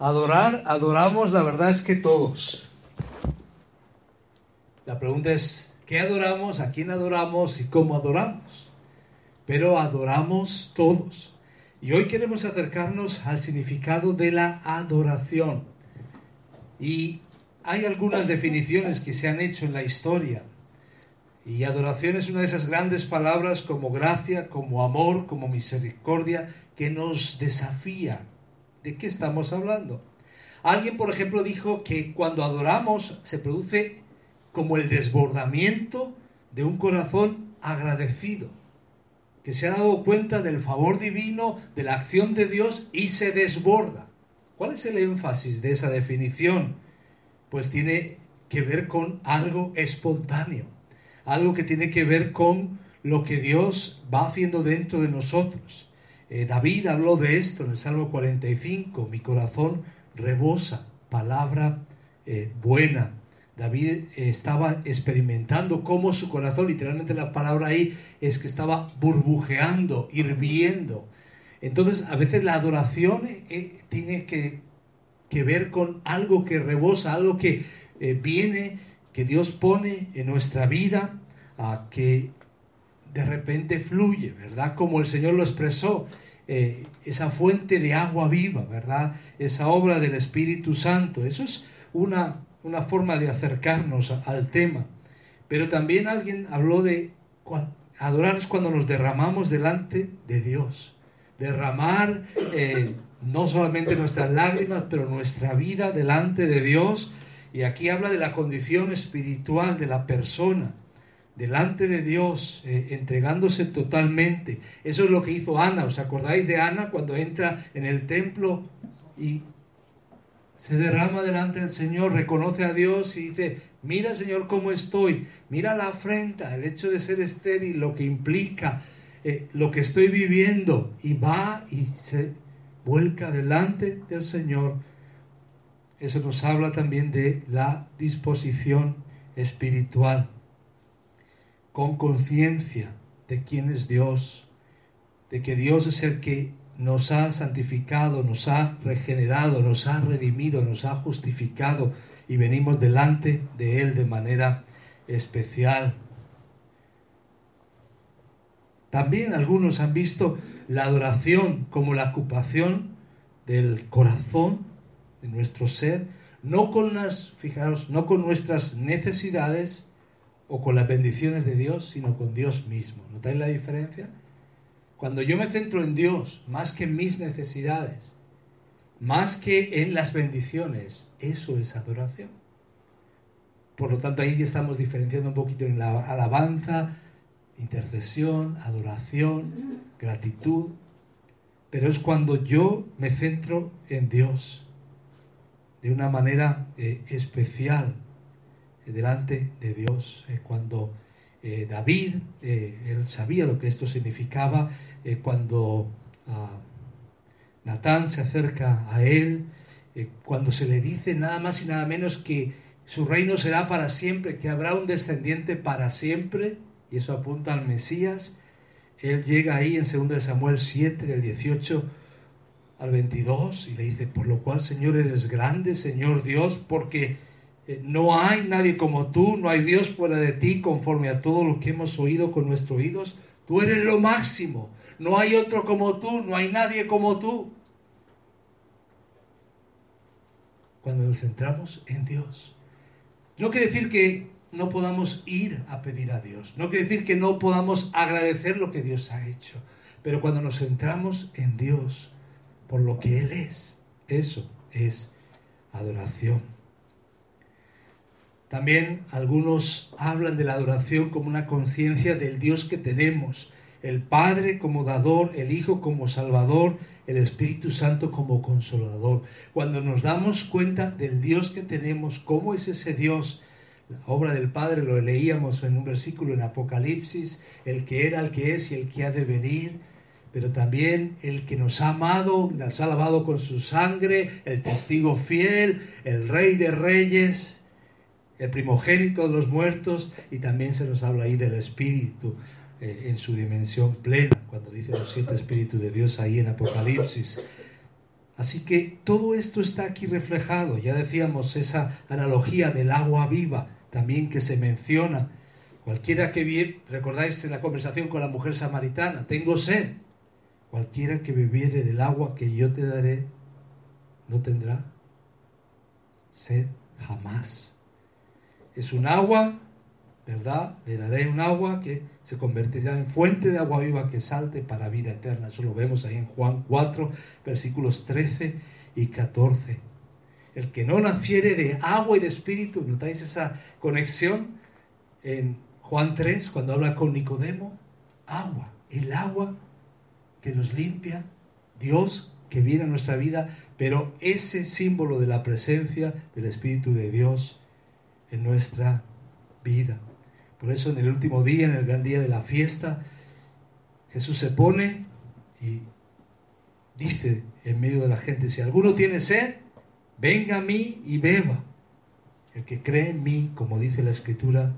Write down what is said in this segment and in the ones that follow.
Adorar, adoramos, la verdad es que todos. La pregunta es, ¿qué adoramos? ¿A quién adoramos? ¿Y cómo adoramos? Pero adoramos todos. Y hoy queremos acercarnos al significado de la adoración. Y hay algunas definiciones que se han hecho en la historia. Y adoración es una de esas grandes palabras como gracia, como amor, como misericordia, que nos desafía. ¿De qué estamos hablando? Alguien, por ejemplo, dijo que cuando adoramos se produce como el desbordamiento de un corazón agradecido, que se ha dado cuenta del favor divino, de la acción de Dios y se desborda. ¿Cuál es el énfasis de esa definición? Pues tiene que ver con algo espontáneo algo que tiene que ver con lo que Dios va haciendo dentro de nosotros. Eh, David habló de esto en el Salmo 45, mi corazón rebosa, palabra eh, buena. David eh, estaba experimentando cómo su corazón, literalmente la palabra ahí es que estaba burbujeando, hirviendo. Entonces, a veces la adoración tiene que, que, ver con algo que rebosa, algo que viene que Dios pone en nuestra vida, a que de repente fluye, ¿verdad? Como el Señor lo expresó, eh, esa fuente de agua viva, ¿verdad? Esa obra del Espíritu Santo. Eso es una, una forma de acercarnos al tema. Pero también alguien habló de adorar es cuando nos derramamos delante de Dios. Derramar eh, no solamente nuestras lágrimas, pero nuestra vida delante de Dios y aquí habla de la condición espiritual de la persona, delante de Dios, eh, entregándose totalmente. Eso es lo que hizo Ana. ¿Os acordáis de Ana cuando entra en el templo y se derrama delante del Señor, reconoce a Dios y dice, mira Señor cómo estoy, mira la afrenta, el hecho de ser estéril, lo que implica, eh, lo que estoy viviendo, y va y se vuelca delante del Señor eso nos habla también de la disposición espiritual, con conciencia de quién es Dios, de que Dios es el que nos ha santificado, nos ha regenerado, nos ha redimido, nos ha justificado y venimos delante de Él de manera especial. También algunos han visto la adoración como la ocupación del corazón de nuestro ser, no con las, fijaros, no con nuestras necesidades o con las bendiciones de Dios, sino con Dios mismo. ¿Notáis la diferencia? Cuando yo me centro en Dios más que en mis necesidades, más que en las bendiciones, eso es adoración. Por lo tanto, ahí ya estamos diferenciando un poquito en la alabanza, intercesión, adoración, gratitud. Pero es cuando yo me centro en Dios de una manera eh, especial delante de Dios. Eh, cuando David, él sabía lo que esto significaba, cuando ah, Natán se acerca a él, cuando se le dice nada más y nada menos que su reino será para siempre, que habrá un descendiente para siempre, y eso apunta al Mesías, él llega ahí en 2 Samuel 7, del 18 al 22 y le dice, por lo cual Señor eres grande, Señor Dios, porque eh, no hay nadie como tú, no hay Dios fuera de ti, conforme a todo lo que hemos oído con nuestros oídos. Tú eres lo máximo, no hay otro como tú, no hay nadie como tú. Cuando nos centramos en Dios. No quiere decir que no podamos ir a pedir a Dios, no quiere decir que no podamos agradecer lo que Dios ha hecho, pero cuando nos centramos en Dios, por lo que Él es. Eso es adoración. También algunos hablan de la adoración como una conciencia del Dios que tenemos, el Padre como dador, el Hijo como salvador, el Espíritu Santo como consolador. Cuando nos damos cuenta del Dios que tenemos, cómo es ese Dios, la obra del Padre lo leíamos en un versículo en Apocalipsis, el que era, el que es y el que ha de venir, pero también el que nos ha amado, nos ha lavado con su sangre, el testigo fiel, el rey de reyes, el primogénito de los muertos, y también se nos habla ahí del Espíritu eh, en su dimensión plena, cuando dice los siete Espíritus de Dios ahí en Apocalipsis. Así que todo esto está aquí reflejado. Ya decíamos esa analogía del agua viva, también que se menciona. Cualquiera que vive, recordáis en la conversación con la mujer samaritana, tengo sed. Cualquiera que bebiere del agua que yo te daré, no tendrá sed jamás. Es un agua, ¿verdad? Le daré un agua que se convertirá en fuente de agua viva que salte para vida eterna. Eso lo vemos ahí en Juan 4, versículos 13 y 14. El que no naciere de agua y de espíritu, ¿notáis esa conexión en Juan 3 cuando habla con Nicodemo? Agua, el agua que nos limpia, Dios que viene a nuestra vida, pero ese símbolo de la presencia del Espíritu de Dios en nuestra vida. Por eso en el último día, en el gran día de la fiesta, Jesús se pone y dice en medio de la gente, si alguno tiene sed, venga a mí y beba. El que cree en mí, como dice la escritura,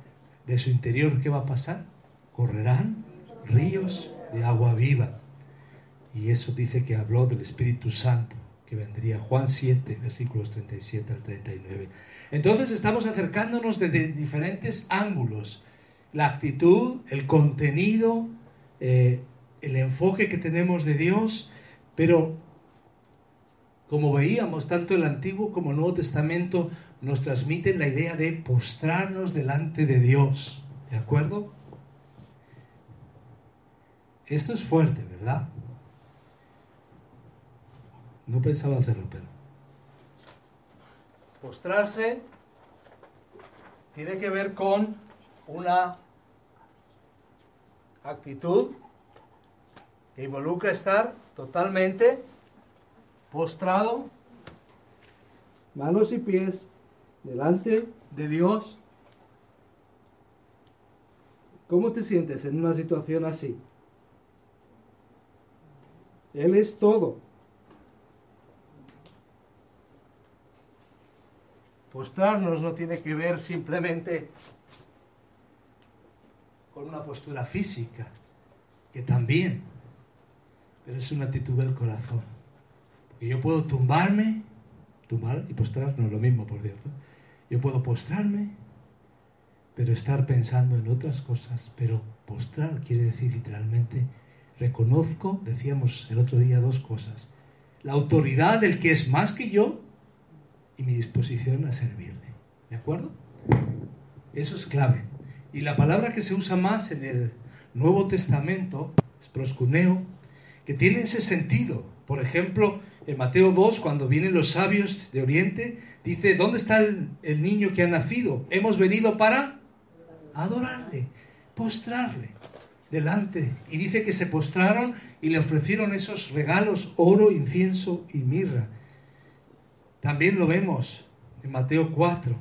de su interior, ¿qué va a pasar? Correrán ríos de agua viva. Y eso dice que habló del Espíritu Santo, que vendría Juan 7, versículos 37 al 39. Entonces estamos acercándonos desde diferentes ángulos la actitud, el contenido, eh, el enfoque que tenemos de Dios, pero como veíamos, tanto el Antiguo como el Nuevo Testamento nos transmiten la idea de postrarnos delante de Dios. ¿De acuerdo? Esto es fuerte, ¿verdad? No pensaba hacerlo, pero... Postrarse tiene que ver con una actitud que involucra estar totalmente postrado, manos y pies delante de Dios. ¿Cómo te sientes en una situación así? Él es todo. Postrarnos no tiene que ver simplemente con una postura física, que también, pero es una actitud del corazón. Porque yo puedo tumbarme, tumbar y postrar, no es lo mismo, por cierto. Yo puedo postrarme, pero estar pensando en otras cosas, pero postrar quiere decir literalmente, reconozco, decíamos el otro día dos cosas, la autoridad del que es más que yo y mi disposición a servirle. ¿De acuerdo? Eso es clave. Y la palabra que se usa más en el Nuevo Testamento es proscuneo, que tiene ese sentido. Por ejemplo, en Mateo 2, cuando vienen los sabios de Oriente, dice, ¿dónde está el, el niño que ha nacido? Hemos venido para adorarle, postrarle delante. Y dice que se postraron y le ofrecieron esos regalos, oro, incienso y mirra. También lo vemos en Mateo 4,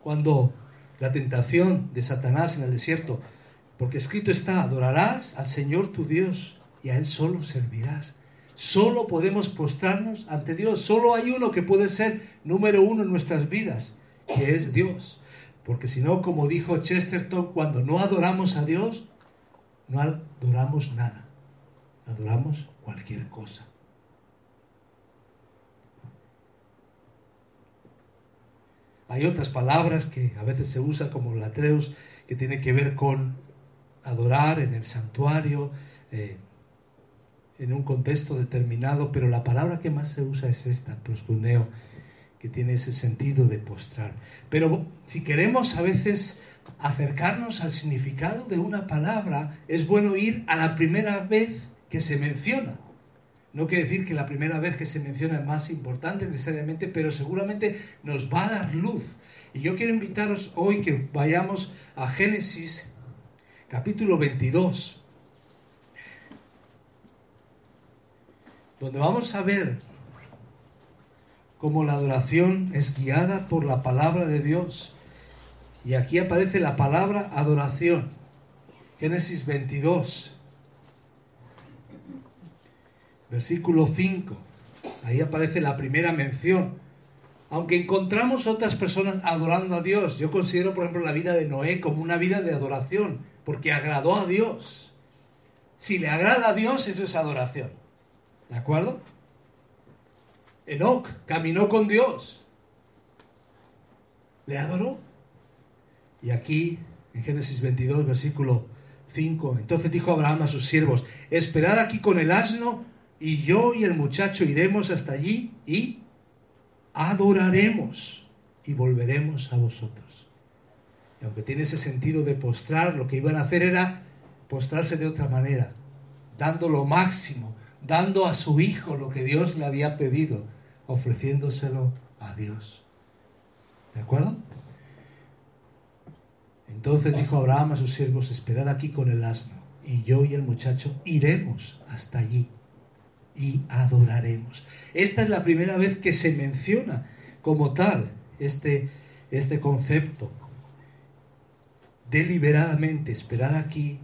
cuando la tentación de Satanás en el desierto, porque escrito está, adorarás al Señor tu Dios y a Él solo servirás. Solo podemos postrarnos ante Dios. Solo hay uno que puede ser número uno en nuestras vidas, que es Dios. Porque si no, como dijo Chesterton, cuando no adoramos a Dios, no adoramos nada. Adoramos cualquier cosa. Hay otras palabras que a veces se usan como latreos que tiene que ver con adorar en el santuario, eh, en un contexto determinado, pero la palabra que más se usa es esta, proscuneo, que tiene ese sentido de postrar. Pero si queremos a veces acercarnos al significado de una palabra, es bueno ir a la primera vez que se menciona. No quiere decir que la primera vez que se menciona es más importante necesariamente, pero seguramente nos va a dar luz. Y yo quiero invitaros hoy que vayamos a Génesis capítulo 22, donde vamos a ver cómo la adoración es guiada por la palabra de Dios. Y aquí aparece la palabra adoración. Génesis 22 versículo 5. Ahí aparece la primera mención. Aunque encontramos otras personas adorando a Dios, yo considero, por ejemplo, la vida de Noé como una vida de adoración, porque agradó a Dios. Si le agrada a Dios, eso es adoración. ¿De acuerdo? Enoch caminó con Dios. Le adoró. Y aquí, en Génesis 22, versículo 5, entonces dijo Abraham a sus siervos, esperad aquí con el asno y yo y el muchacho iremos hasta allí y adoraremos y volveremos a vosotros. Y aunque tiene ese sentido de postrar, lo que iban a hacer era postrarse de otra manera, dando lo máximo, dando a su hijo lo que Dios le había pedido, ofreciéndoselo a Dios. ¿De acuerdo? Entonces dijo Abraham a sus siervos, esperad aquí con el asno, y yo y el muchacho iremos hasta allí y adoraremos. Esta es la primera vez que se menciona como tal este, este concepto. Deliberadamente, esperad aquí,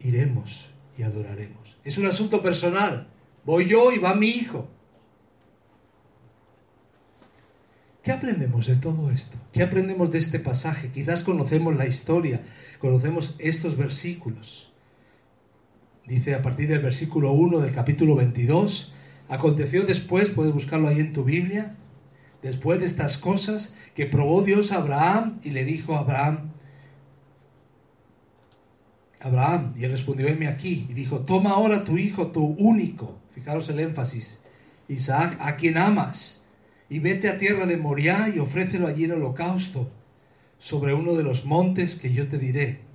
iremos y adoraremos. Es un asunto personal. Voy yo y va mi hijo. ¿Qué aprendemos de todo esto? ¿Qué aprendemos de este pasaje? Quizás conocemos la historia, conocemos estos versículos. Dice a partir del versículo 1 del capítulo 22, aconteció después, puedes buscarlo ahí en tu Biblia, después de estas cosas, que probó Dios a Abraham y le dijo a Abraham, Abraham, y él respondió, heme aquí, y dijo, toma ahora tu hijo, tu único, fijaros el énfasis, Isaac, a quien amas, y vete a tierra de Moriah y ofrécelo allí en holocausto, sobre uno de los montes que yo te diré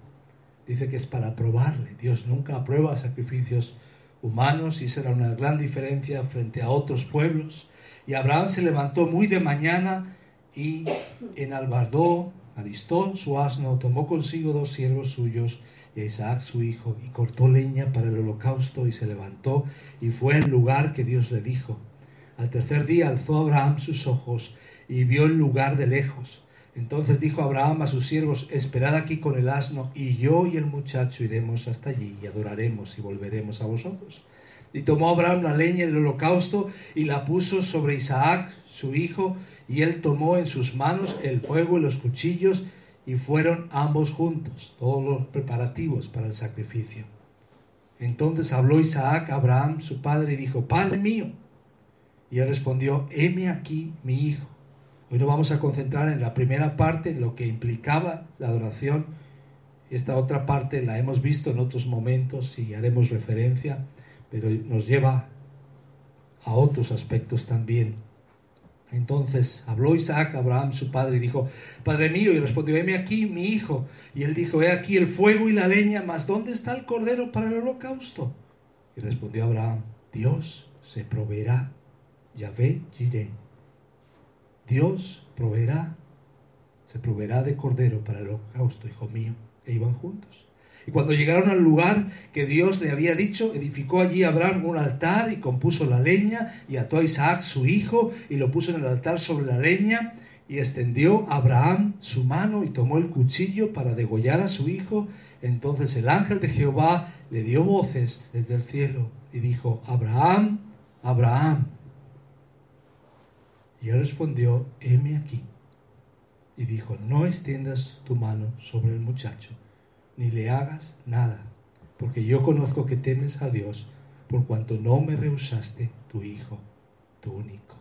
dice que es para probarle. Dios nunca aprueba sacrificios humanos y será una gran diferencia frente a otros pueblos. Y Abraham se levantó muy de mañana y enalbardó, alistó su asno, tomó consigo dos siervos suyos y a Isaac su hijo, y cortó leña para el holocausto y se levantó y fue al lugar que Dios le dijo. Al tercer día alzó Abraham sus ojos y vio el lugar de lejos entonces dijo Abraham a sus siervos, esperad aquí con el asno, y yo y el muchacho iremos hasta allí y adoraremos y volveremos a vosotros. Y tomó Abraham la leña del holocausto y la puso sobre Isaac, su hijo, y él tomó en sus manos el fuego y los cuchillos, y fueron ambos juntos, todos los preparativos para el sacrificio. Entonces habló Isaac a Abraham, su padre, y dijo, Padre mío. Y él respondió, heme aquí mi hijo. Hoy nos vamos a concentrar en la primera parte, lo que implicaba la adoración. Esta otra parte la hemos visto en otros momentos y haremos referencia, pero nos lleva a otros aspectos también. Entonces habló Isaac a Abraham, su padre, y dijo, Padre mío, y respondió, heme aquí, mi hijo. Y él dijo, he aquí el fuego y la leña, mas ¿dónde está el cordero para el holocausto? Y respondió Abraham, Dios se proveerá, Yahvé iré. Dios proveerá, se proveerá de cordero para el holocausto, hijo mío. E iban juntos. Y cuando llegaron al lugar que Dios le había dicho, edificó allí Abraham un altar y compuso la leña y ató a Isaac su hijo y lo puso en el altar sobre la leña y extendió Abraham su mano y tomó el cuchillo para degollar a su hijo. Entonces el ángel de Jehová le dio voces desde el cielo y dijo, Abraham, Abraham. Y él respondió, heme aquí. Y dijo, no extiendas tu mano sobre el muchacho, ni le hagas nada, porque yo conozco que temes a Dios, por cuanto no me rehusaste tu hijo, tu único.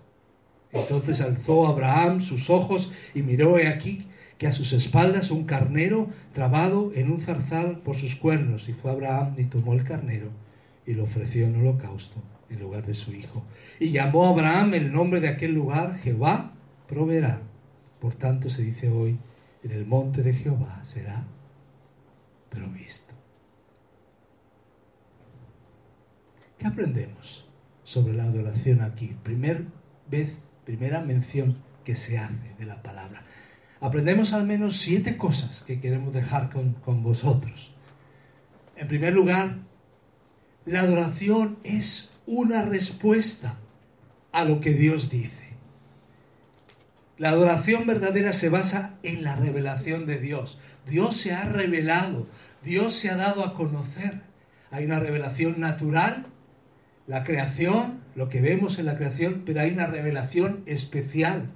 Entonces alzó Abraham sus ojos y miró he aquí que a sus espaldas un carnero trabado en un zarzal por sus cuernos, y fue Abraham y tomó el carnero y lo ofreció en holocausto en lugar de su hijo. Y llamó a Abraham el nombre de aquel lugar, Jehová proveerá. Por tanto se dice hoy, en el monte de Jehová será provisto. ¿Qué aprendemos sobre la adoración aquí? Primer vez, primera mención que se hace de la palabra. Aprendemos al menos siete cosas que queremos dejar con, con vosotros. En primer lugar, la adoración es una respuesta a lo que Dios dice. La adoración verdadera se basa en la revelación de Dios. Dios se ha revelado, Dios se ha dado a conocer. Hay una revelación natural, la creación, lo que vemos en la creación, pero hay una revelación especial,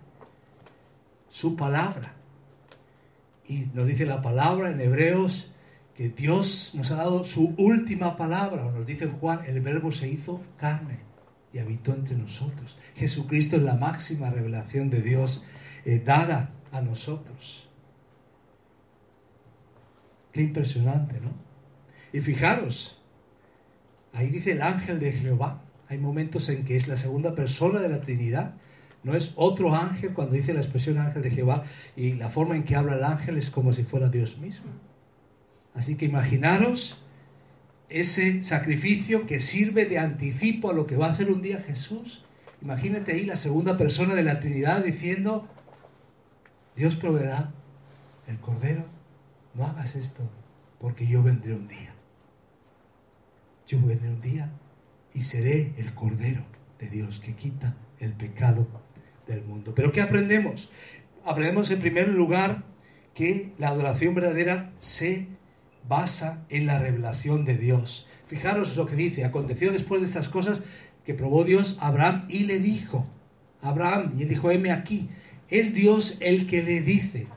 su palabra. Y nos dice la palabra en Hebreos que Dios nos ha dado su última palabra. Nos dice Juan, el verbo se hizo carne y habitó entre nosotros. Jesucristo es la máxima revelación de Dios eh, dada a nosotros. Qué impresionante, ¿no? Y fijaros, ahí dice el ángel de Jehová. Hay momentos en que es la segunda persona de la Trinidad. No es otro ángel cuando dice la expresión ángel de Jehová y la forma en que habla el ángel es como si fuera Dios mismo. Así que imaginaros ese sacrificio que sirve de anticipo a lo que va a hacer un día Jesús. Imagínate ahí la segunda persona de la Trinidad diciendo, Dios proveerá el Cordero, no hagas esto, porque yo vendré un día. Yo vendré un día y seré el Cordero de Dios que quita el pecado del mundo. Pero ¿qué aprendemos? Aprendemos en primer lugar que la adoración verdadera se basa en la revelación de Dios. Fijaros lo que dice, aconteció después de estas cosas que probó Dios a Abraham y le dijo, Abraham, y él dijo, heme aquí, es Dios el que le dice,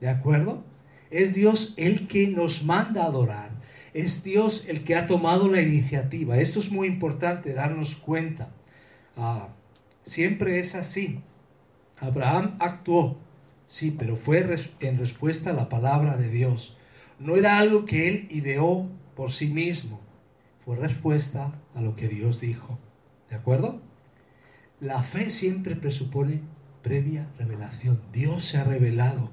¿de acuerdo? Es Dios el que nos manda a adorar, es Dios el que ha tomado la iniciativa. Esto es muy importante darnos cuenta. Ah, siempre es así. Abraham actuó, sí, pero fue en respuesta a la palabra de Dios. No era algo que él ideó por sí mismo, fue respuesta a lo que Dios dijo. ¿De acuerdo? La fe siempre presupone previa revelación. Dios se ha revelado.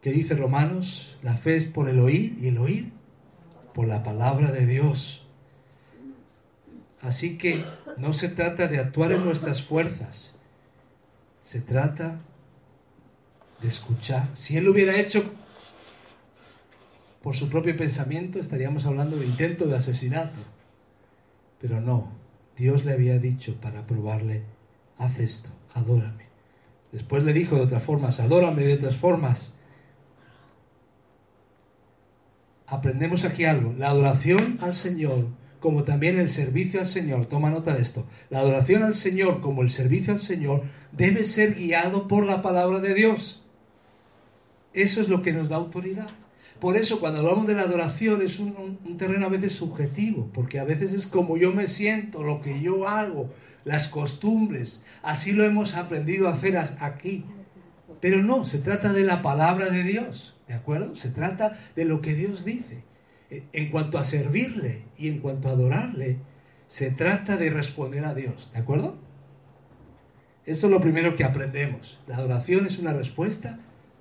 ¿Qué dice Romanos? La fe es por el oír y el oír por la palabra de Dios. Así que no se trata de actuar en nuestras fuerzas, se trata de escuchar. Si Él lo hubiera hecho por su propio pensamiento, estaríamos hablando de intento de asesinato. Pero no, Dios le había dicho para probarle, haz esto, adórame. Después le dijo de otras formas, adórame de otras formas. Aprendemos aquí algo, la adoración al Señor, como también el servicio al Señor, toma nota de esto, la adoración al Señor como el servicio al Señor debe ser guiado por la palabra de Dios. Eso es lo que nos da autoridad. Por eso cuando hablamos de la adoración es un, terreno a veces subjetivo, porque a veces es como yo me siento, lo que yo hago, las costumbres, así lo hemos aprendido a hacer aquí. Pero no, se trata de la palabra de Dios, ¿de acuerdo? Se trata de lo que Dios dice. En cuanto a servirle y en cuanto a adorarle, se trata de responder a Dios, ¿de acuerdo? Esto es lo primero que aprendemos. La adoración es una respuesta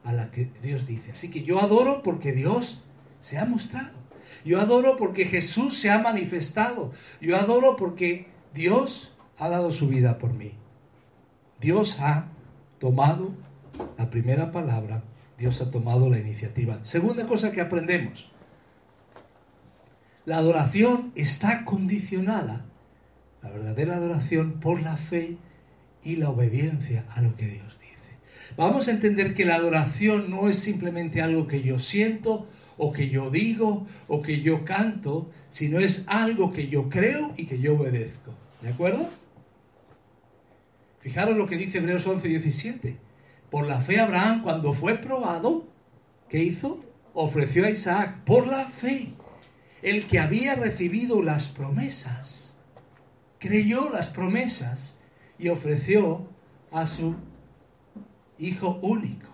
a la que Dios dice. Así que yo adoro porque Dios se ha mostrado. Yo adoro porque Jesús se ha manifestado. Yo adoro porque Dios ha dado su vida por mí. Dios ha tomado la primera palabra. Dios ha tomado la iniciativa. Segunda cosa que aprendemos. La adoración está condicionada, la verdadera adoración, por la fe y la obediencia a lo que Dios Vamos a entender que la adoración no es simplemente algo que yo siento o que yo digo o que yo canto, sino es algo que yo creo y que yo obedezco. ¿De acuerdo? Fijaros lo que dice Hebreos 11, 17. Por la fe Abraham, cuando fue probado, ¿qué hizo? Ofreció a Isaac por la fe, el que había recibido las promesas, creyó las promesas y ofreció a su hijo único.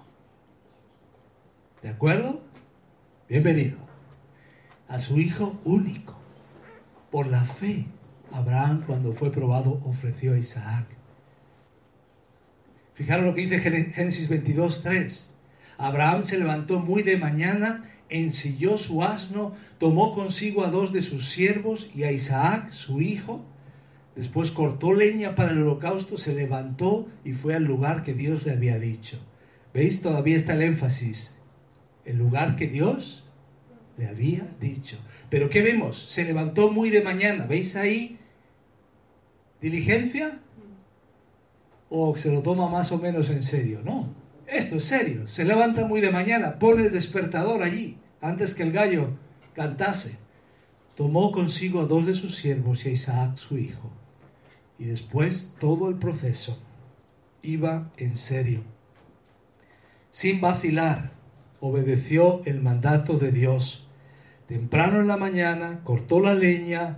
¿De acuerdo? Bienvenido. A su hijo único. Por la fe, Abraham cuando fue probado ofreció a Isaac. Fijaros lo que dice Génesis 22, 3. Abraham se levantó muy de mañana, ensilló su asno, tomó consigo a dos de sus siervos y a Isaac, su hijo, Después cortó leña para el holocausto, se levantó y fue al lugar que Dios le había dicho. ¿Veis? Todavía está el énfasis. El lugar que Dios le había dicho. Pero ¿qué vemos? Se levantó muy de mañana. ¿Veis ahí? ¿Diligencia? ¿O se lo toma más o menos en serio? No. Esto es serio. Se levanta muy de mañana. Pone el despertador allí, antes que el gallo cantase. Tomó consigo a dos de sus siervos y a Isaac su hijo y después todo el proceso iba en serio. Sin vacilar, obedeció el mandato de Dios. Temprano en la mañana cortó la leña,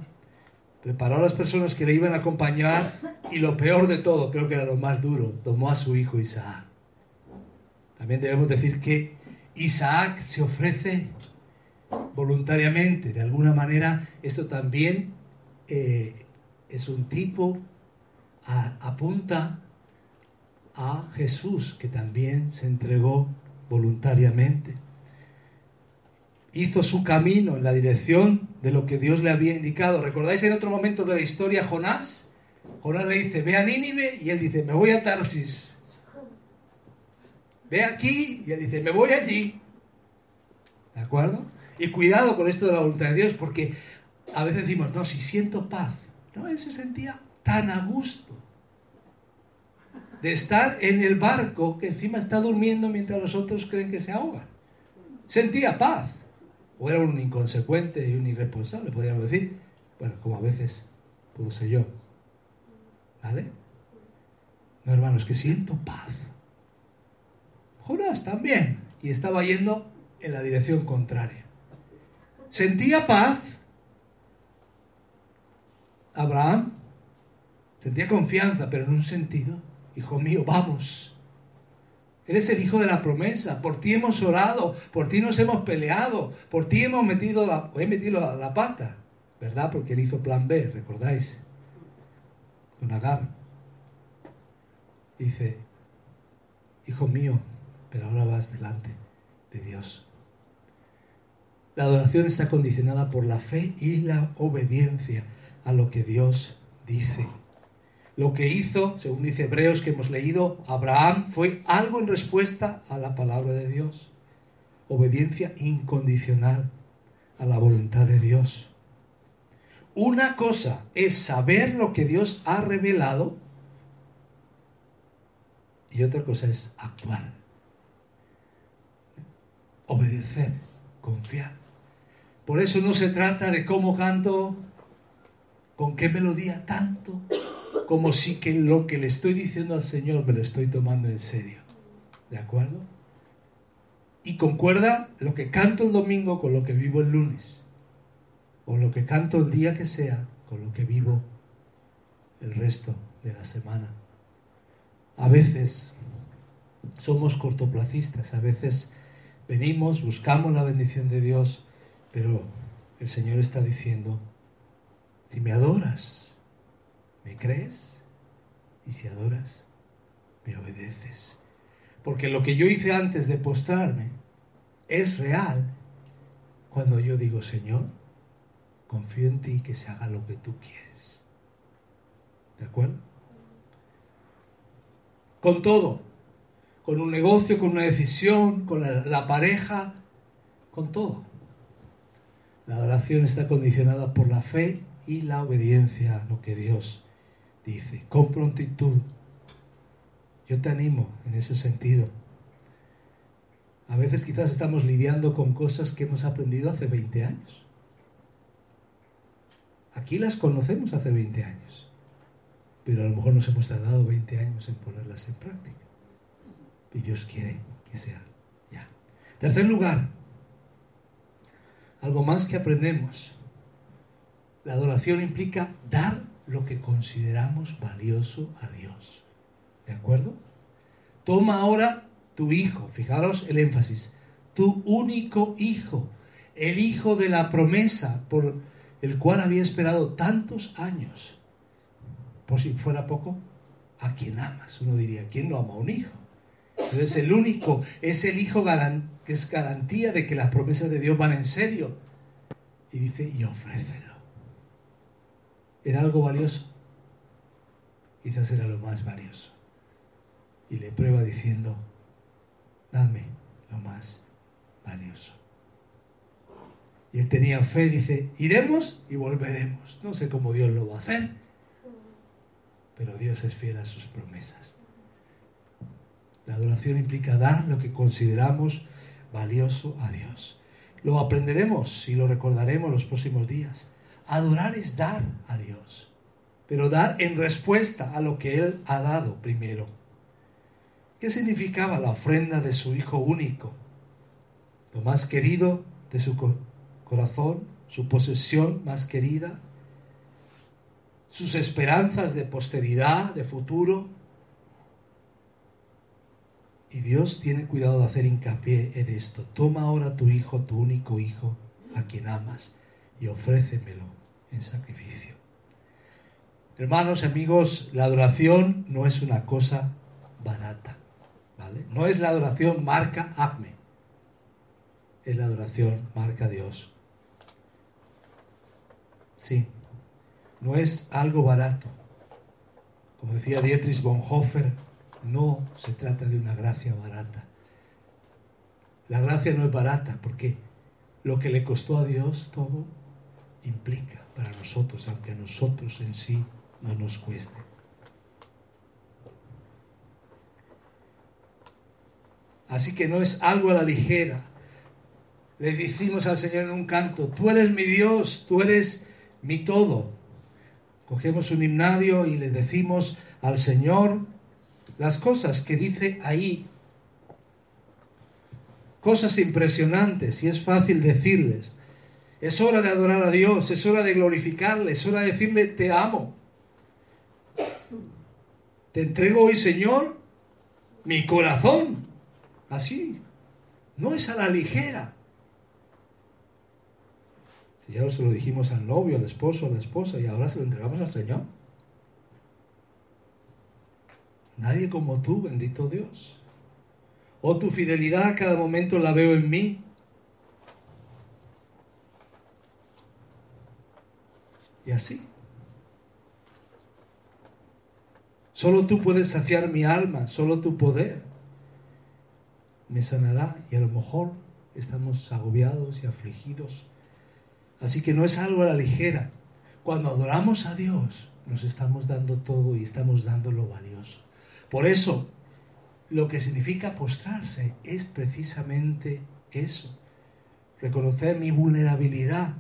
preparó a las personas que le iban a acompañar y lo peor de todo, creo que era lo más duro, tomó a su hijo Isaac. También debemos decir que Isaac se ofrece voluntariamente. De alguna manera, esto también eh, es un tipo, apunta a Jesús, que también se entregó voluntariamente. Hizo su camino en la dirección de lo que Dios le había indicado. ¿Recordáis en otro momento de la historia Jonás? Jonás le dice, ve a Nínive y él dice, me voy a Tarsis. Ve aquí y él dice, me voy allí. ¿De acuerdo? Y cuidado con esto de la voluntad de Dios, porque a veces decimos, no, si siento paz. No, él se sentía tan a gusto de estar en el barco que encima está durmiendo mientras los otros creen que se ahogan. Sentía paz. O era un inconsecuente y un irresponsable, podríamos decir. Bueno, como a veces puedo ser yo. ¿Vale? No, hermanos, que siento paz. Jonás también. Y estaba yendo en la dirección contraria. Sentía paz. Abraham sentía confianza, pero en un sentido, hijo mío, vamos. Eres el hijo de la promesa. Por ti hemos orado, por ti nos hemos peleado, por ti hemos metido la, metido la, la pata, ¿verdad? Porque él hizo plan B, ¿recordáis? Con Agar. Dice, hijo mío, pero ahora vas delante de Dios. La adoración está condicionada por la fe y la obediencia a lo que Dios dice. Lo que hizo, según dice Hebreos que hemos leído, Abraham fue algo en respuesta a la palabra de Dios. Obediencia incondicional a la voluntad de Dios. Una cosa es saber lo que Dios ha revelado y otra cosa es actuar. Obedecer, confiar. Por eso no se trata de cómo canto, con qué melodía tanto, como si que lo que le estoy diciendo al Señor me lo estoy tomando en serio. ¿De acuerdo? Y concuerda lo que canto el domingo con lo que vivo el lunes. O lo que canto el día que sea con lo que vivo el resto de la semana. A veces somos cortoplacistas, a veces venimos, buscamos la bendición de Dios pero el Señor está diciendo, si me adoras, ¿me crees? Y si adoras, me obedeces. Porque lo que yo hice antes de postrarme es real cuando yo digo, Señor, confío en ti que se haga lo que tú quieres. ¿De acuerdo? Con todo, con un negocio, con una decisión, con la, la pareja, con todo. La adoración está condicionada por la fe y la obediencia a lo que Dios dice. Con prontitud. Yo te animo en ese sentido. A veces quizás estamos lidiando con cosas que hemos aprendido hace 20 años. Aquí las conocemos hace 20 años, pero a lo mejor nos hemos tardado 20 años en ponerlas en práctica. Y Dios quiere que sea ya. Tercer lugar, algo más que aprendemos. La adoración implica dar lo que consideramos valioso a Dios. ¿De acuerdo? Toma ahora tu hijo, fijaros el énfasis, tu único hijo, el hijo de la promesa por el cual había esperado tantos años. Por si fuera poco, a quien amas. Uno diría, ¿quién no ama a un hijo? Entonces el único es el hijo que es garantía de que las promesas de Dios van en serio. Y dice, y ofrécelo. ¿Era algo valioso? Quizás era lo más valioso. Y le prueba diciendo, dame lo más valioso. Y él tenía fe, dice, iremos y volveremos. No sé cómo Dios lo va a hacer, pero Dios es fiel a sus promesas. La adoración implica dar lo que consideramos valioso a Dios. Lo aprenderemos y lo recordaremos los próximos días. Adorar es dar a Dios, pero dar en respuesta a lo que Él ha dado primero. ¿Qué significaba la ofrenda de su Hijo único? Lo más querido de su corazón, su posesión más querida. sus esperanzas de posteridad, de futuro. Y Dios tiene cuidado de hacer hincapié en esto. Toma ahora tu hijo, tu único hijo, a quien amas, y ofrécemelo en sacrificio. Hermanos, amigos, la adoración no es una cosa barata, ¿vale? No es la adoración marca Acme, es la adoración marca Dios. Sí, no es algo barato. Como decía Dietrich Bonhoeffer, no se trata de una gracia barata. La gracia no es barata porque lo que le costó a Dios todo implica para nosotros, aunque a nosotros en sí no nos cueste. Así que no es algo a la ligera. Le decimos al Señor en un canto, tú eres mi Dios, tú eres mi todo. Cogemos un himnario y le decimos al Señor las cosas que dice ahí. Cosas impresionantes y es fácil decirles. Es hora de adorar a Dios, es hora de glorificarle, es hora de decirle, te amo. Te entrego hoy, Señor, mi corazón. Así. No es a la ligera. Si ya se lo dijimos al novio, al esposo, a la esposa y ahora se lo entregamos al Señor. Nadie como tú, bendito Dios. Oh, tu fidelidad a cada momento la veo en mí. Y así. Solo tú puedes saciar mi alma, solo tu poder me sanará y a lo mejor estamos agobiados y afligidos. Así que no es algo a la ligera. Cuando adoramos a Dios, nos estamos dando todo y estamos dando lo valioso. Por eso, lo que significa postrarse es precisamente eso. Reconocer mi vulnerabilidad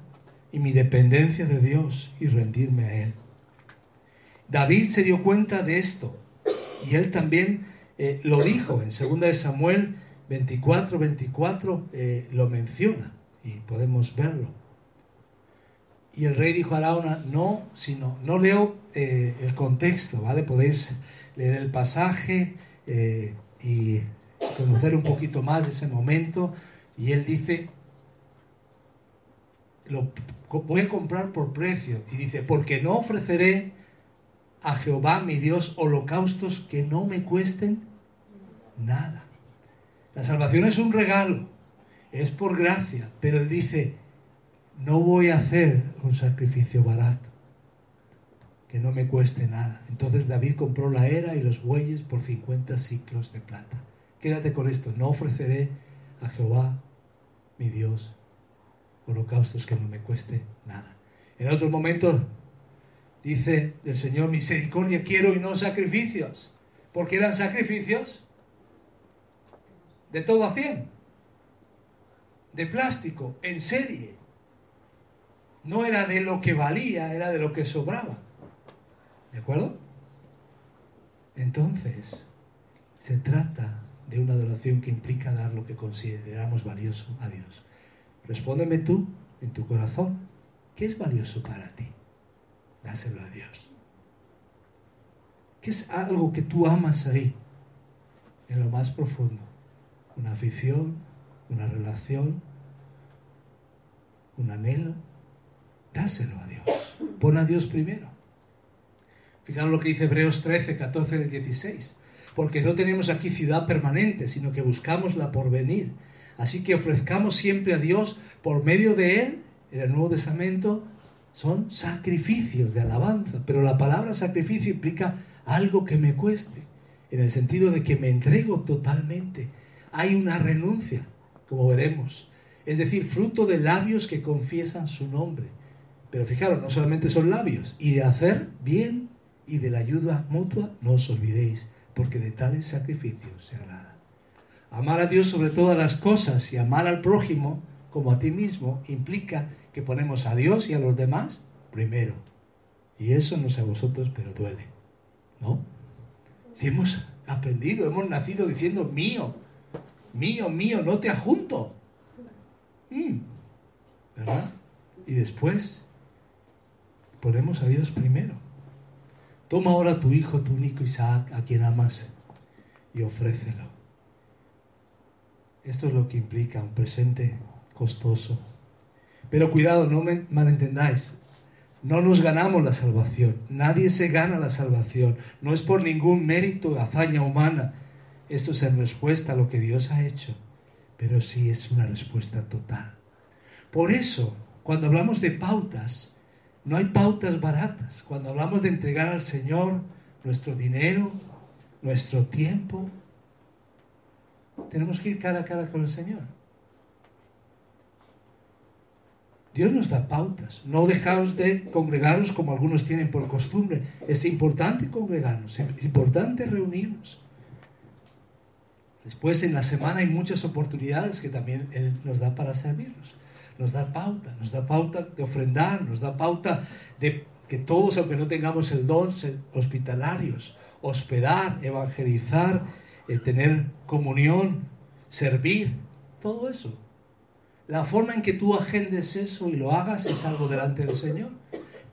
y mi dependencia de Dios y rendirme a Él. David se dio cuenta de esto y él también eh, lo dijo en 2 Samuel 24, 24, eh, lo menciona y podemos verlo. Y el rey dijo a Arauna, no, sino, no leo eh, el contexto, ¿vale? Podéis leer el pasaje y conocer un poquito más de ese momento. Y él dice, lo voy a comprar por precio. Y dice, porque no ofreceré a Jehová mi Dios holocaustos que no me cuesten nada. La salvación es un regalo, es por gracia, pero él dice, no voy a hacer un sacrificio barato, que no me cueste nada. Entonces David compró la era y los bueyes por 50 ciclos de plata. Quédate con esto, no ofreceré a Jehová mi Dios holocaustos que no me cueste nada. En otro momento dice el Señor, misericordia quiero y no sacrificios. porque eran sacrificios? De todo a cien. De plástico, en serie. No era de lo que valía, era de lo que sobraba. ¿De acuerdo? Entonces, se trata de una adoración que implica dar lo que consideramos valioso a Dios. Respóndeme tú en tu corazón, ¿qué es valioso para ti? dáselo a Dios. ¿Qué es algo que tú amas ahí, en lo más profundo? Una afición, una relación, un anhelo. Dáselo a Dios. Pon a Dios primero. Fijaros lo que dice Hebreos 13, 14 y 16. Porque no tenemos aquí ciudad permanente, sino que buscamos la porvenir. Así que ofrezcamos siempre a Dios por medio de Él, en el Nuevo Testamento, son sacrificios de alabanza, pero la palabra sacrificio implica algo que me cueste, en el sentido de que me entrego totalmente. Hay una renuncia, como veremos, es decir, fruto de labios que confiesan su nombre. Pero fijaros, no solamente son labios, y de hacer bien y de la ayuda mutua, no os olvidéis, porque de tales sacrificios se agrada. Amar a Dios sobre todas las cosas y amar al prójimo como a ti mismo implica que ponemos a Dios y a los demás primero. Y eso no sé a vosotros, pero duele. ¿No? Si hemos aprendido, hemos nacido diciendo mío, mío, mío, no te ajunto. Mm. ¿Verdad? Y después ponemos a Dios primero. Toma ahora tu hijo, tu único Isaac, a quien amas, y ofrécelo. Esto es lo que implica un presente costoso. Pero cuidado, no me malentendáis. No nos ganamos la salvación. Nadie se gana la salvación. No es por ningún mérito hazaña humana. Esto es en respuesta a lo que Dios ha hecho. Pero sí es una respuesta total. Por eso, cuando hablamos de pautas, no hay pautas baratas. Cuando hablamos de entregar al Señor nuestro dinero, nuestro tiempo, tenemos que ir cara a cara con el Señor. Dios nos da pautas. No dejaos de congregaros como algunos tienen por costumbre. Es importante congregarnos, es importante reunirnos. Después en la semana hay muchas oportunidades que también Él nos da para servirnos. Nos da pauta, nos da pauta de ofrendar, nos da pauta de que todos, aunque no tengamos el don, ser hospitalarios, hospedar, evangelizar, eh, tener comunión, servir, todo eso. La forma en que tú agendes eso y lo hagas es algo delante del Señor.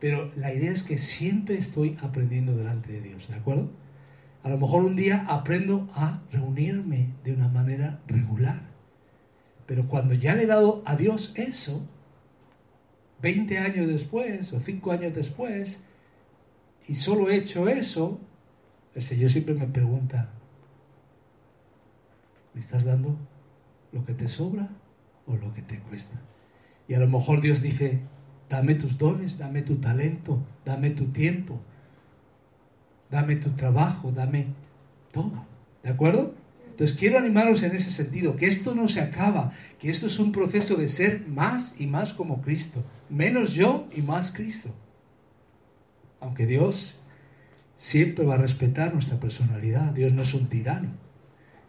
Pero la idea es que siempre estoy aprendiendo delante de Dios, ¿de acuerdo? A lo mejor un día aprendo a reunirme de una manera regular. Pero cuando ya le he dado a Dios eso, 20 años después o 5 años después, y solo he hecho eso, el Señor siempre me pregunta, ¿me estás dando lo que te sobra o lo que te cuesta. Y a lo mejor Dios dice, dame tus dones, dame tu talento, dame tu tiempo, dame tu trabajo, dame todo. ¿De acuerdo? Entonces quiero animaros en ese sentido, que esto no se acaba, que esto es un proceso de ser más y más como Cristo, menos yo y más Cristo. Aunque Dios siempre va a respetar nuestra personalidad, Dios no es un tirano.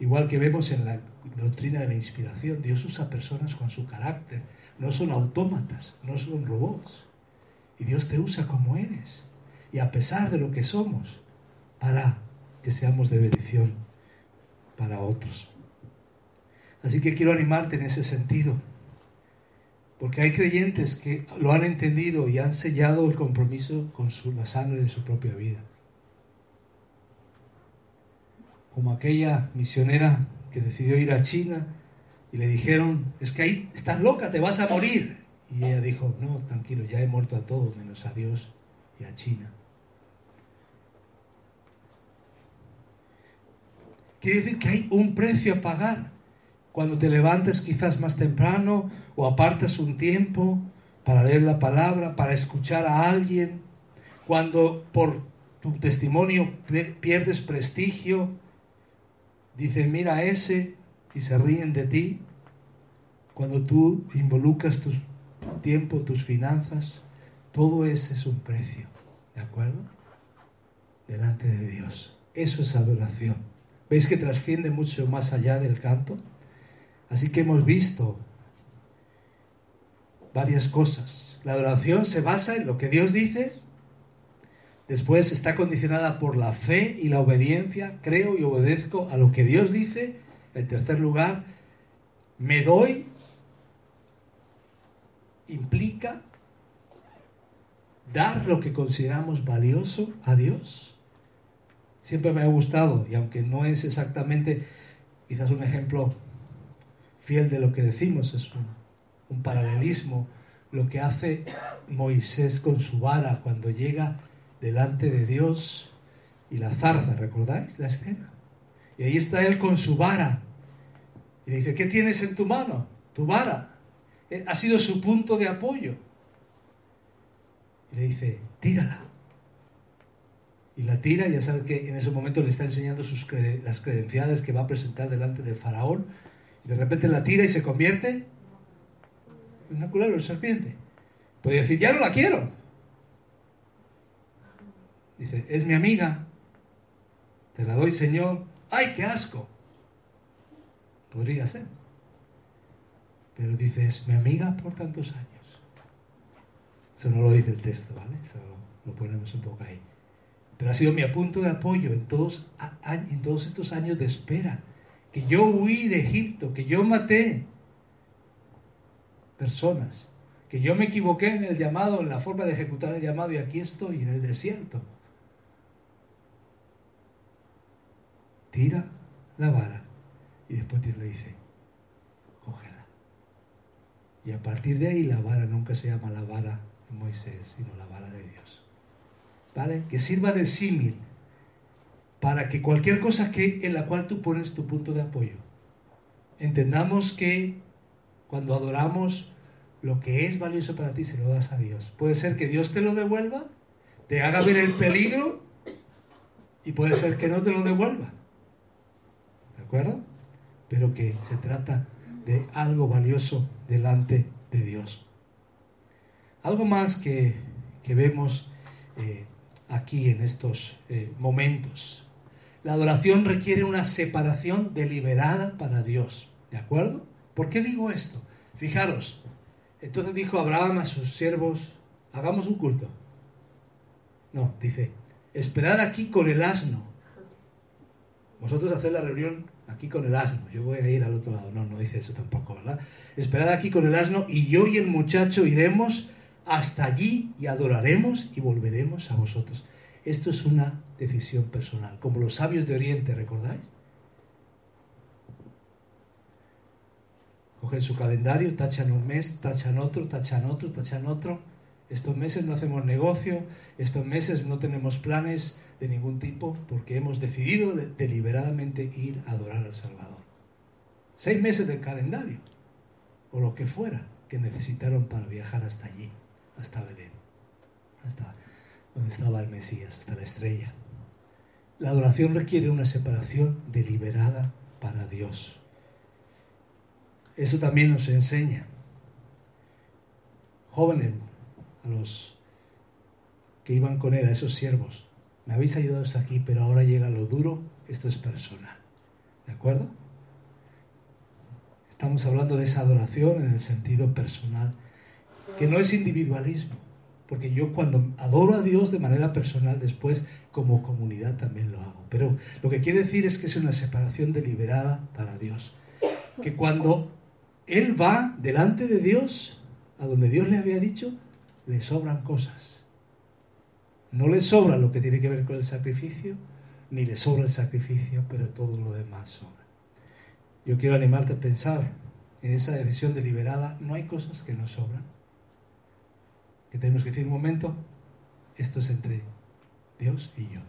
Igual que vemos en la doctrina de la inspiración, Dios usa personas con su carácter, no son autómatas, no son robots. Y Dios te usa como eres, y a pesar de lo que somos, para que seamos de bendición para otros. Así que quiero animarte en ese sentido, porque hay creyentes que lo han entendido y han sellado el compromiso con la sangre de su propia vida como aquella misionera que decidió ir a China y le dijeron, es que ahí estás loca, te vas a morir. Y ella dijo, no, tranquilo, ya he muerto a todos menos a Dios y a China. Quiere decir que hay un precio a pagar. Cuando te levantas quizás más temprano o apartas un tiempo para leer la palabra, para escuchar a alguien, cuando por tu testimonio pierdes prestigio, Dicen, mira ese, y se ríen de ti. Cuando tú involucras tu tiempo, tus finanzas, todo ese es un precio, ¿de acuerdo? Delante de Dios. Eso es adoración. ¿Veis que trasciende mucho más allá del canto? Así que hemos visto varias cosas. La adoración se basa en lo que Dios dice Después está condicionada por la fe y la obediencia. Creo y obedezco a lo que Dios dice. En tercer lugar, me doy implica dar lo que consideramos valioso a Dios. Siempre me ha gustado, y aunque no es exactamente quizás un ejemplo fiel de lo que decimos, es un, un paralelismo, lo que hace Moisés con su vara cuando llega delante de Dios y la zarza, ¿recordáis la escena? Y ahí está él con su vara. Y dice, ¿qué tienes en tu mano? Tu vara. Eh, ha sido su punto de apoyo. Y le dice, tírala. Y la tira, ya sabe que en ese momento le está enseñando sus las credenciales que va a presentar delante del faraón. Y de repente la tira y se convierte en una culebra, serpiente. Puede decir, ya no la quiero. Dice, es mi amiga. Te la doy, Señor. ¡Ay, qué asco! Podría ser. Pero dice, es mi amiga por tantos años. Eso no lo dice el texto, ¿vale? Eso lo ponemos un poco ahí. Pero ha sido mi punto de apoyo en todos, en todos estos años de espera. Que yo huí de Egipto, que yo maté personas, que yo me equivoqué en el llamado, en la forma de ejecutar el llamado y aquí estoy en el desierto tira la vara y después Dios le dice, cógela. Y a partir de ahí la vara nunca se llama la vara de Moisés, sino la vara de Dios. ¿Vale? Que sirva de símil para que cualquier cosa que, en la cual tú pones tu punto de apoyo, entendamos que cuando adoramos, lo que es valioso para ti se lo das a Dios. Puede ser que Dios te lo devuelva, te haga ver el peligro y puede ser que no te lo devuelva. ¿De acuerdo? Pero que se trata de algo valioso delante de Dios. Algo más que, vemos eh, aquí en estos eh, momentos. La adoración requiere una separación deliberada para Dios. ¿De acuerdo? ¿Por qué digo esto? Fijaros, entonces dijo Abraham a sus siervos, hagamos un culto. No, dice, esperad aquí con el asno. Vosotros haced la reunión aquí con el asno. Yo voy a ir al otro lado. No, no dice eso tampoco, ¿verdad? Esperad aquí con el asno y yo y el muchacho iremos hasta allí y adoraremos y volveremos a vosotros. Esto es una decisión personal, como los sabios de Oriente, ¿recordáis? Cogen su calendario, tachan un mes, tachan otro, tachan otro, tachan otro. Estos meses no hacemos negocio, estos meses no tenemos planes de ningún tipo porque hemos decidido deliberadamente ir a adorar al Salvador. Seis meses del calendario, o lo que fuera, que necesitaron para viajar hasta allí, hasta Belén, hasta donde estaba el Mesías, hasta la estrella. La adoración requiere una separación deliberada para Dios. Eso también nos enseña. Jóvenes, a los que iban con él, a esos siervos, me habéis ayudado hasta aquí, pero ahora llega lo duro, esto es personal. ¿De acuerdo? Estamos hablando de esa adoración en el sentido personal, que no es individualismo, porque yo cuando adoro a Dios de manera personal, después como comunidad también lo hago. Pero lo que quiere decir es que es una separación deliberada para Dios. Que cuando él va delante de Dios, a donde Dios le había dicho, le sobran cosas. No le sobra lo que tiene que ver con el sacrificio, ni le sobra el sacrificio, pero todo lo demás sobra. Yo quiero animarte a pensar en esa decisión deliberada, no hay cosas que nos sobran. Que tenemos que decir un momento, esto es entre Dios y yo.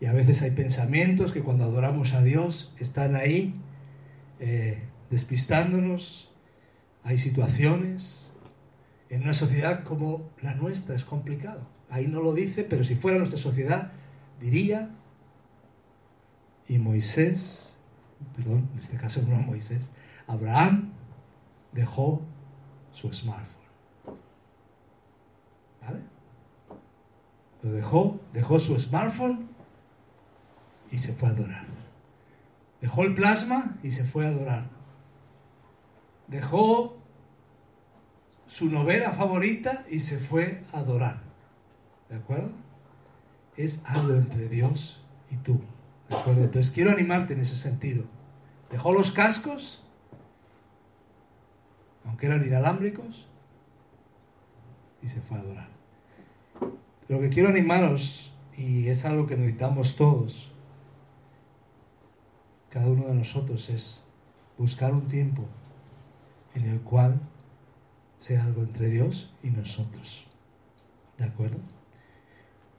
Y a veces hay pensamientos que cuando adoramos a Dios están ahí eh, despistándonos, hay situaciones. En una sociedad como la nuestra es complicado. Ahí no lo dice, pero si fuera nuestra sociedad, diría, y Moisés, perdón, en este caso no Moisés, Abraham dejó su smartphone. ¿Vale? Lo dejó, dejó su smartphone y se fue a adorar. Dejó el plasma y se fue a adorar dejó su novela favorita y se fue a adorar. ¿De acuerdo? Es algo entre Dios y tú. ¿De acuerdo? Entonces quiero animarte en ese sentido. Dejó los cascos, aunque eran inalámbricos, y se fue a adorar. Lo que quiero animaros, y es algo que necesitamos todos, cada uno de nosotros, es buscar un tiempo en el cual sea algo entre Dios y nosotros. ¿De acuerdo?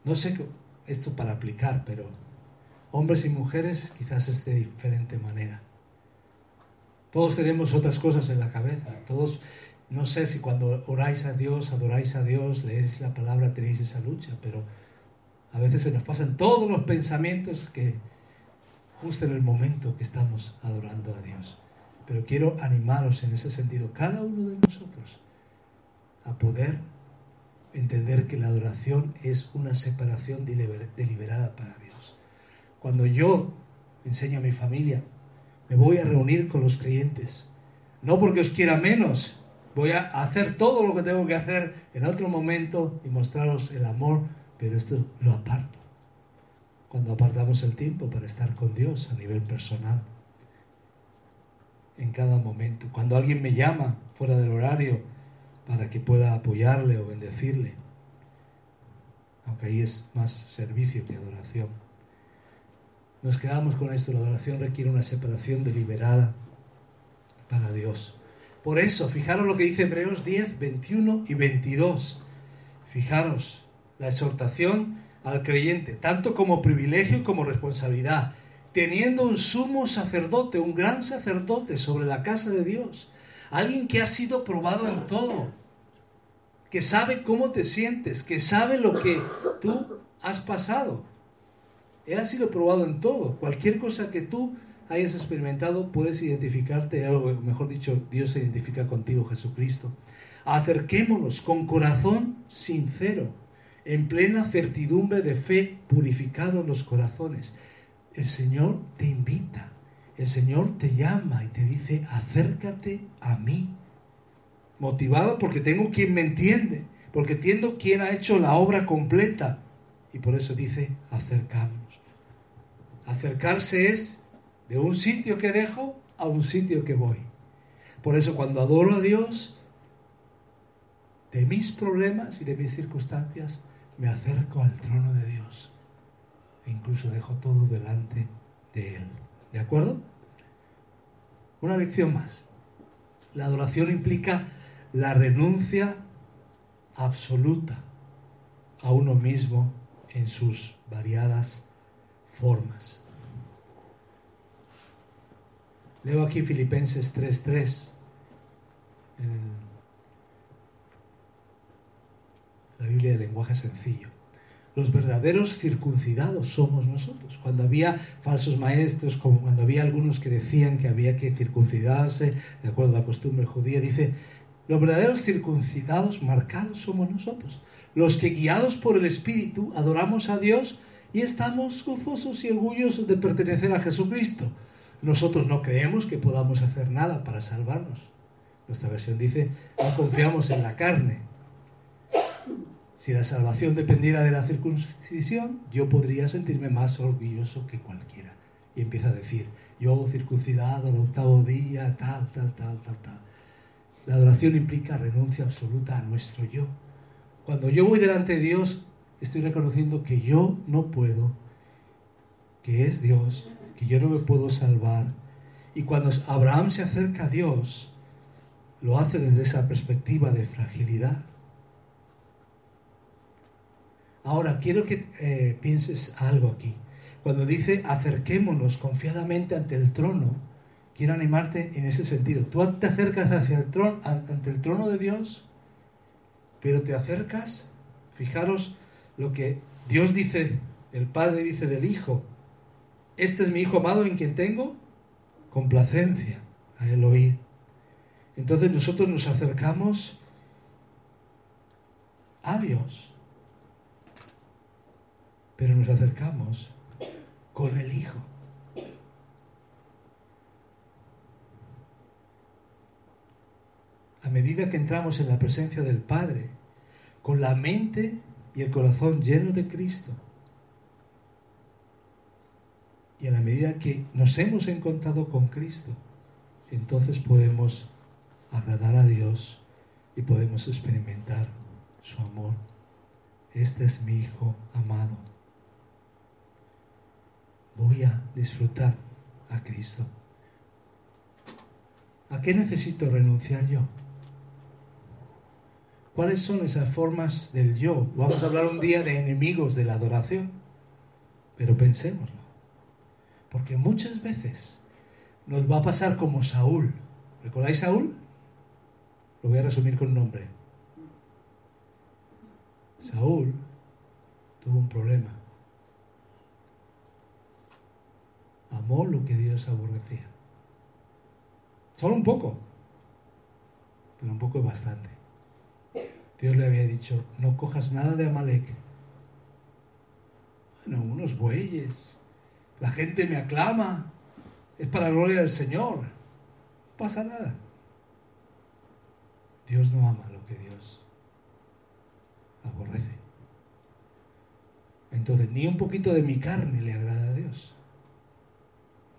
No sé esto para aplicar, pero hombres y mujeres quizás es de diferente manera. Todos tenemos otras cosas en la cabeza. Todos, no sé si cuando oráis a Dios, adoráis a Dios, leéis la palabra, tenéis esa lucha, pero a veces se nos pasan todos los pensamientos que justo en el momento que estamos adorando a Dios. Pero quiero animaros en ese sentido, cada uno de nosotros, a poder entender que la adoración es una separación deliberada para Dios. Cuando yo enseño a mi familia, me voy a reunir con los creyentes, no porque os quiera menos, voy a hacer todo lo que tengo que hacer en otro momento y mostraros el amor, pero esto lo aparto. Cuando apartamos el tiempo para estar con Dios a nivel personal en cada momento. Cuando alguien me llama fuera del horario para que pueda apoyarle o bendecirle, aunque ahí es más servicio que adoración. nos quedamos con esto. La adoración requiere una separación deliberada para Dios. Por eso, fijaros lo que dice Hebreos 10, 21 y 22. Fijaros la exhortación al creyente, tanto como privilegio como responsabilidad, teniendo un sumo sacerdote, un gran sacerdote sobre la casa de Dios, alguien que ha sido probado en todo, que sabe cómo te sientes, que sabe lo que tú has pasado. Él ha sido probado en todo. Cualquier cosa que tú hayas experimentado, puedes identificarte, o mejor dicho, Dios se identifica contigo, Jesucristo. Acerquémonos con corazón sincero, en plena certidumbre de fe, purificados los corazones. El Señor te invita, el Señor te llama y te dice, acércate a mí. Motivado porque tengo quien me entiende, porque entiendo quién ha hecho la obra completa. Y por eso dice, acercamos. Acercarse es de un sitio que dejo a un sitio que voy. Por eso cuando adoro a Dios, de mis problemas y de mis circunstancias, me acerco al trono de Dios. E incluso dejo todo delante de Él. ¿De acuerdo? Una lección más. La adoración implica la renuncia absoluta a uno mismo en sus variadas formas. Leo aquí Filipenses 3.3. La Biblia de lenguaje sencillo. Los verdaderos circuncidados somos nosotros. Cuando había falsos maestros, como cuando había algunos que decían que había que circuncidarse, de acuerdo a la costumbre judía, dice, los verdaderos circuncidados marcados somos nosotros. Los que guiados por el Espíritu adoramos a Dios y estamos gozosos y orgullosos de pertenecer a Jesucristo. Nosotros no creemos que podamos hacer nada para salvarnos. Nuestra versión dice, no confiamos en la carne. Si la salvación dependiera de la circuncisión, yo podría sentirme más orgulloso que cualquiera. Y empieza a decir, yo circuncidado al octavo día, tal, tal, tal, tal, tal. La adoración implica renuncia absoluta a nuestro yo. Cuando yo voy delante de Dios, estoy reconociendo que yo no puedo, que es Dios que yo no me puedo salvar. Y cuando Abraham se acerca a Dios, lo hace desde esa perspectiva de fragilidad. Ahora, quiero que eh, pienses algo aquí. Cuando dice acerquémonos confiadamente ante el trono, quiero animarte en ese sentido. Tú te acercas hacia el trono, ante el trono de Dios, pero te acercas, fijaros lo que Dios dice, el Padre dice del Hijo, este es mi Hijo amado en quien tengo complacencia a él oír. Entonces nosotros nos acercamos a Dios, pero nos acercamos con el Hijo. A medida que entramos en la presencia del Padre, con la mente y el corazón llenos de Cristo, y a la medida que nos hemos encontrado con Cristo, entonces podemos agradar a Dios y podemos experimentar su amor. Este es mi Hijo amado. Voy a disfrutar a Cristo. ¿A qué necesito renunciar yo? ¿Cuáles son esas formas del yo? Vamos a hablar un día de enemigos de la adoración, pero pensémoslo. Porque muchas veces nos va a pasar como Saúl. ¿Recordáis Saúl? Lo voy a resumir con un nombre. Saúl tuvo un problema. Amó lo que Dios aborrecía. Solo un poco, pero un poco es bastante. Dios le había dicho, no cojas nada de Amalek. Bueno, unos bueyes, la gente me aclama. Es para la gloria del Señor. No pasa nada. Dios no ama lo que Dios aborrece. Entonces, ni un poquito de mi carne le agrada a Dios.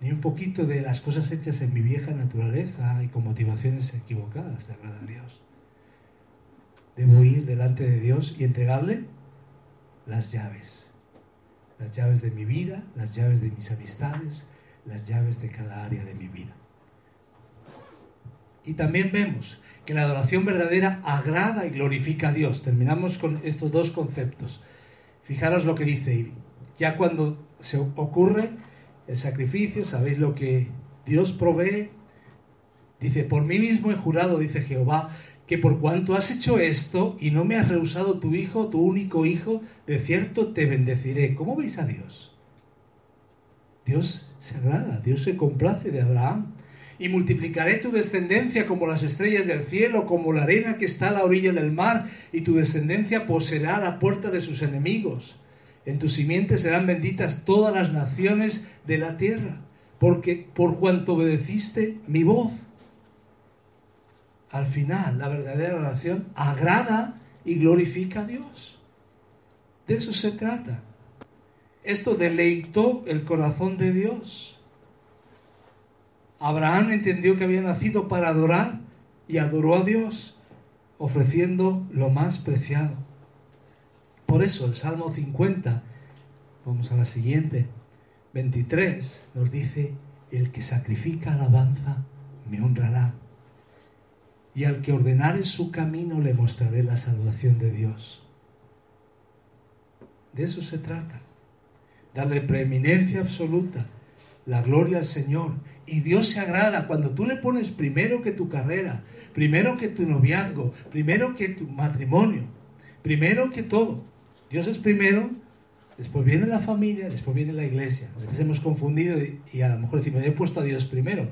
Ni un poquito de las cosas hechas en mi vieja naturaleza y con motivaciones equivocadas le agrada a Dios. Debo ir delante de Dios y entregarle las llaves las llaves de mi vida, las llaves de mis amistades, las llaves de cada área de mi vida. Y también vemos que la adoración verdadera agrada y glorifica a Dios. Terminamos con estos dos conceptos. Fijaros lo que dice, ya cuando se ocurre el sacrificio, sabéis lo que Dios provee. Dice, por mí mismo he jurado, dice Jehová, que por cuanto has hecho esto y no me has rehusado tu hijo, tu único hijo, de cierto te bendeciré. ¿Cómo veis a Dios? Dios se agrada, Dios se complace de Abraham. Y multiplicaré tu descendencia como las estrellas del cielo, como la arena que está a la orilla del mar, y tu descendencia poseerá la puerta de sus enemigos. En tu simiente serán benditas todas las naciones de la tierra, porque por cuanto obedeciste mi voz. Al final, la verdadera oración agrada y glorifica a Dios. De eso se trata. Esto deleitó el corazón de Dios. Abraham entendió que había nacido para adorar y adoró a Dios, ofreciendo lo más preciado. Por eso el Salmo 50, vamos a la siguiente, 23, nos dice, el que sacrifica alabanza me honrará, y al que ordenare su camino le mostraré la salvación de Dios. De eso se trata, darle preeminencia absoluta, la gloria al Señor. Y Dios se agrada cuando tú le pones primero que tu carrera, primero que tu noviazgo, primero que tu matrimonio, primero que todo. Dios es primero, después viene la familia, después viene la iglesia. A veces hemos confundido y, a lo mejor decimos, he puesto a Dios primero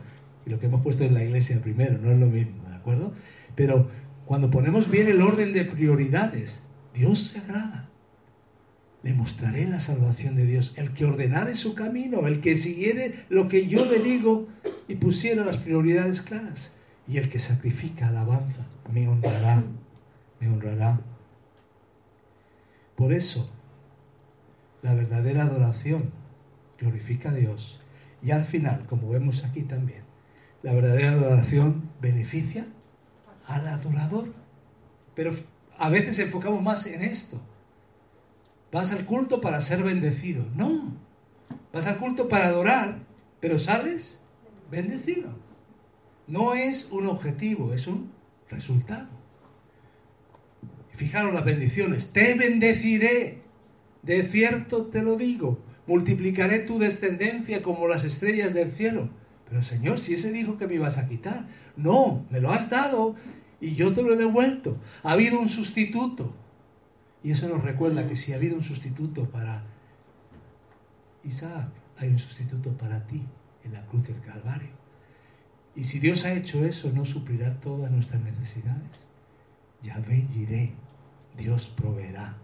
y lo que hemos puesto es la iglesia primero, no es lo mismo, ¿de acuerdo? Pero cuando ponemos bien el orden de prioridades, Dios se agrada. Le mostraré la salvación de Dios. El que ordenare su camino, el que siguiere lo que yo le digo y pusiera las prioridades claras. Y el que sacrifica alabanza, me honrará, me honrará. Por eso, la verdadera adoración glorifica a Dios. Y al final, como vemos aquí también, la verdadera adoración beneficia al adorador. Pero a veces enfocamos más en esto. Vas al culto para ser bendecido. No. Vas al culto para adorar, pero sales bendecido. No es un objetivo, es un resultado. Fijaros las bendiciones. Te bendeciré. De cierto te lo digo. Multiplicaré tu descendencia como las estrellas del cielo. Pero Señor, si ese dijo que me ibas a quitar. No, me lo has dado y yo te lo he devuelto. Ha habido un sustituto. Y eso nos recuerda que si ha habido un sustituto para Isaac, hay un sustituto para ti en la cruz del Calvario. Y si Dios ha hecho eso, ¿no suplirá todas nuestras necesidades? Yahvé iré Dios proveerá,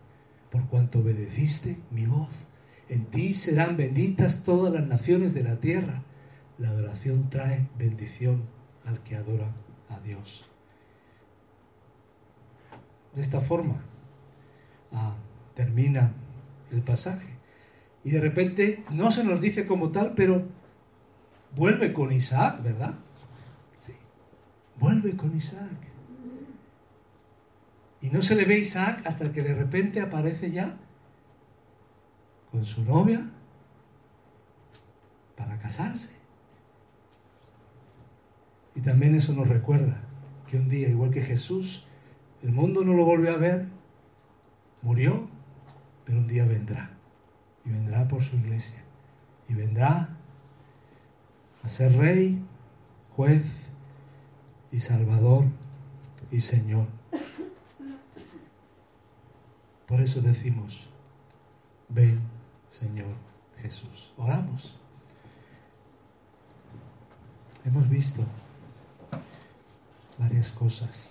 por cuanto obedeciste mi voz. En ti serán benditas todas las naciones de la tierra. La adoración trae bendición al que adora a Dios. De esta forma ah, termina el pasaje. Y de repente no se nos dice como tal, pero vuelve con Isaac, ¿verdad? Sí. Vuelve con Isaac. Y no se le ve Isaac hasta que de repente aparece ya con su novia para casarse. Y también eso nos recuerda que un día, igual que Jesús, el mundo no lo volvió a ver, murió, pero un día vendrá. Y vendrá por su iglesia. Y vendrá a ser rey, juez y salvador y Señor. Por eso decimos, ven Señor Jesús. Oramos. Hemos visto varias cosas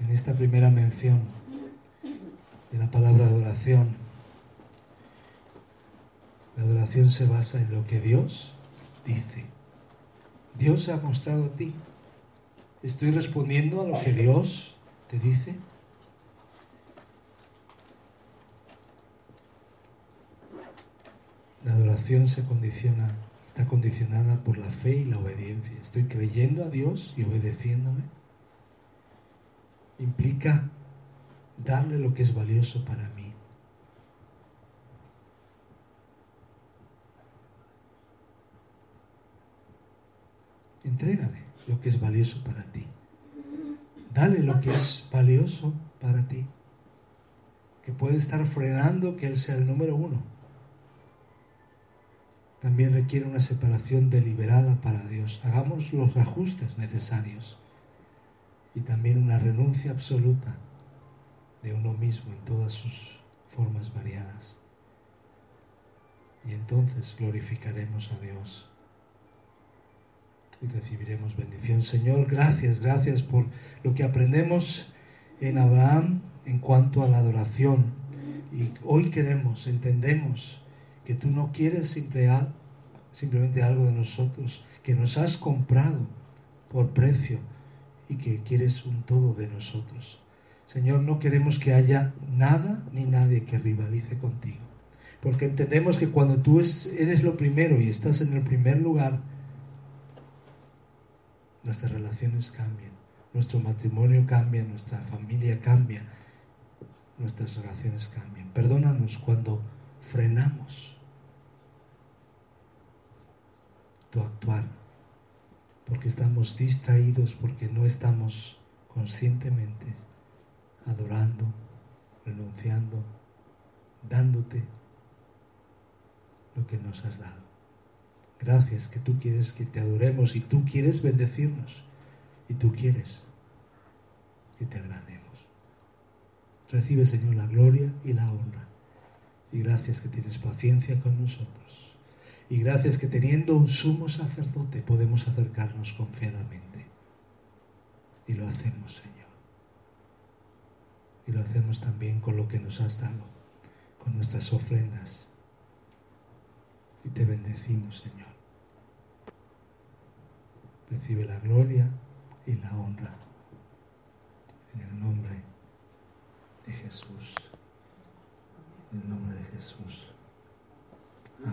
en esta primera mención de la palabra adoración. La adoración se basa en lo que Dios dice. Dios se ha mostrado a ti. ¿Estoy respondiendo a lo que Dios te dice? La adoración se condiciona, está condicionada por la fe y la obediencia. Estoy creyendo a Dios y obedeciéndome. Implica darle lo que es valioso para mí. Entrégale lo que es valioso para ti. Dale lo que es valioso para ti. Que puede estar frenando que Él sea el número uno también requiere una separación deliberada para Dios. Hagamos los ajustes necesarios. Y también una renuncia absoluta de uno mismo en todas sus formas variadas. Y entonces glorificaremos a Dios y recibiremos bendición. Señor, gracias, gracias por lo que aprendemos en Abraham en cuanto a la adoración. Y hoy queremos, entendemos que tú no quieres simplemente algo de nosotros, que nos has comprado por precio y que quieres un todo de nosotros. Señor, no queremos que haya nada ni nadie que rivalice contigo. Porque entendemos que cuando tú eres lo primero y estás en el primer lugar, nuestras relaciones cambian, nuestro matrimonio cambia, nuestra familia cambia, nuestras relaciones cambian. Perdónanos cuando frenamos tu actuar, porque estamos distraídos, porque no estamos conscientemente adorando, renunciando, dándote lo que nos has dado. Gracias que tú quieres que te adoremos y tú quieres bendecirnos y tú quieres que te agrademos. Recibe, Señor, la gloria y la honra. Y gracias que tienes paciencia con nosotros. Y gracias que teniendo un sumo sacerdote podemos acercarnos confiadamente. Y lo hacemos, Señor. Y lo hacemos también con lo que nos has dado, con nuestras ofrendas. Y te bendecimos, Señor. Recibe la gloria y la honra. En el nombre de Jesús. En el nombre de Jesús.